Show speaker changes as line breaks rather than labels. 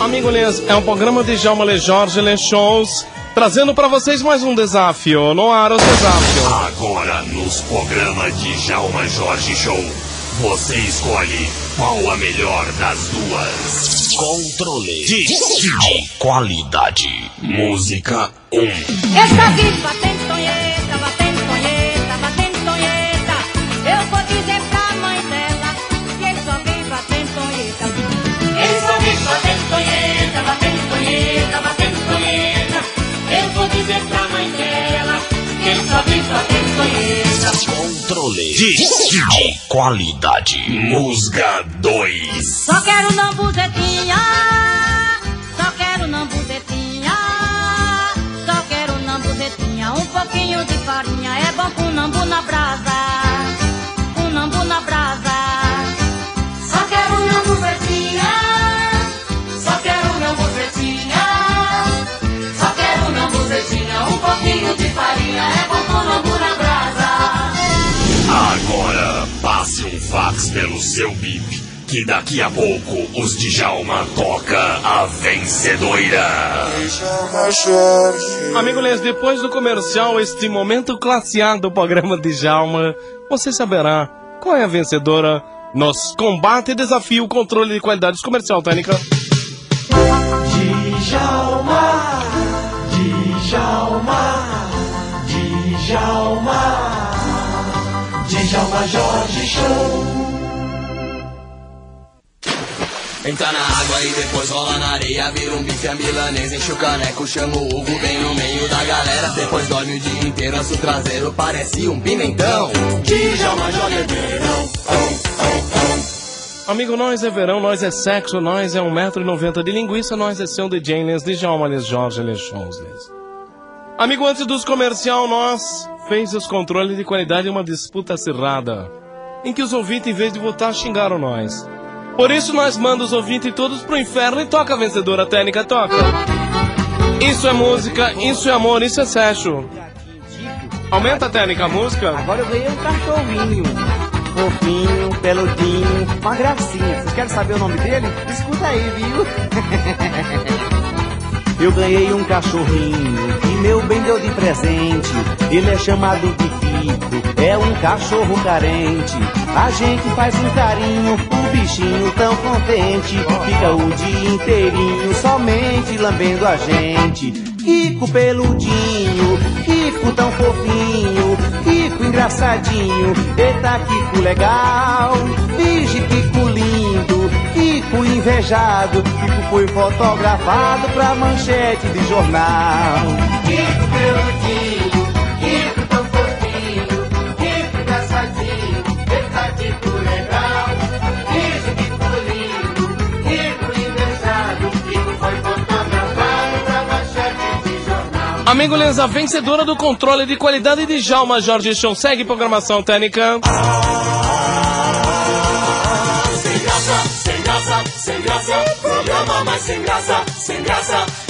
Amigo Lins, é um programa de Jalma Le Jorge Le Shows, trazendo para vocês mais um desafio. No ar, os desafios.
Agora, nos programas de Jalma Jorge Show, você escolhe qual a melhor das duas. Controle de, de qualidade. Música 1. Um.
Essa vida batendo
de, de qualidade. Musga 2.
Só quero nambuzetinha, só quero nambuzetinha, só quero nambuzetinha, um pouquinho de farinha, é bom com nambu
seu bip, que daqui a pouco os Djalma toca a vencedora.
Amigo Lins, depois do comercial, este momento classe A do programa de Jalma, você saberá qual é a vencedora nos combate e desafio controle de qualidades comercial técnica.
Djalma, Djalma, Djalma, Djalma Jorge Show.
Entra na água e depois rola na areia Vira um bife a milanês, enche o caneco Chama o Hugo bem no meio da galera Depois dorme o dia inteiro, o traseiro Parece um pimentão Djalma joga é verão
Amigo, nós é verão, nós é sexo, nós é 1,90m de linguiça, nós é seu DJ Lins de Jalma Lins Jorge Lins. Amigo, antes dos comercial, nós fez os controles de qualidade em uma disputa acirrada, em que os ouvintes, em vez de votar, xingaram nós. Por isso nós mandamos os ouvintes todos pro inferno e toca a vencedora técnica, toca. Isso é música, isso é amor, isso é sexo. Aumenta a técnica, a música.
Agora eu ganhei um cachorrinho. Fofinho, peludinho, uma gracinha. Vocês querem saber o nome dele? Escuta aí, viu? Eu ganhei um cachorrinho que meu bem deu de presente. Ele é chamado de É um cachorro carente. A gente faz um carinho, o bichinho tão contente. Fica o dia inteirinho somente lambendo a gente. Kiko peludinho, Kiko tão fofinho, Kiko engraçadinho. Eita, Kiko legal, vige Kiko lindo, Kiko invejado. Kiko foi fotografado pra manchete de jornal. Kiko peludinho, jornal.
Amigo Lins, a vencedora do controle de qualidade de Jalma Jorge Show. Segue programação técnica.
Sem graça, sem graça, sem graça. Programa mais sem graça, sem graça.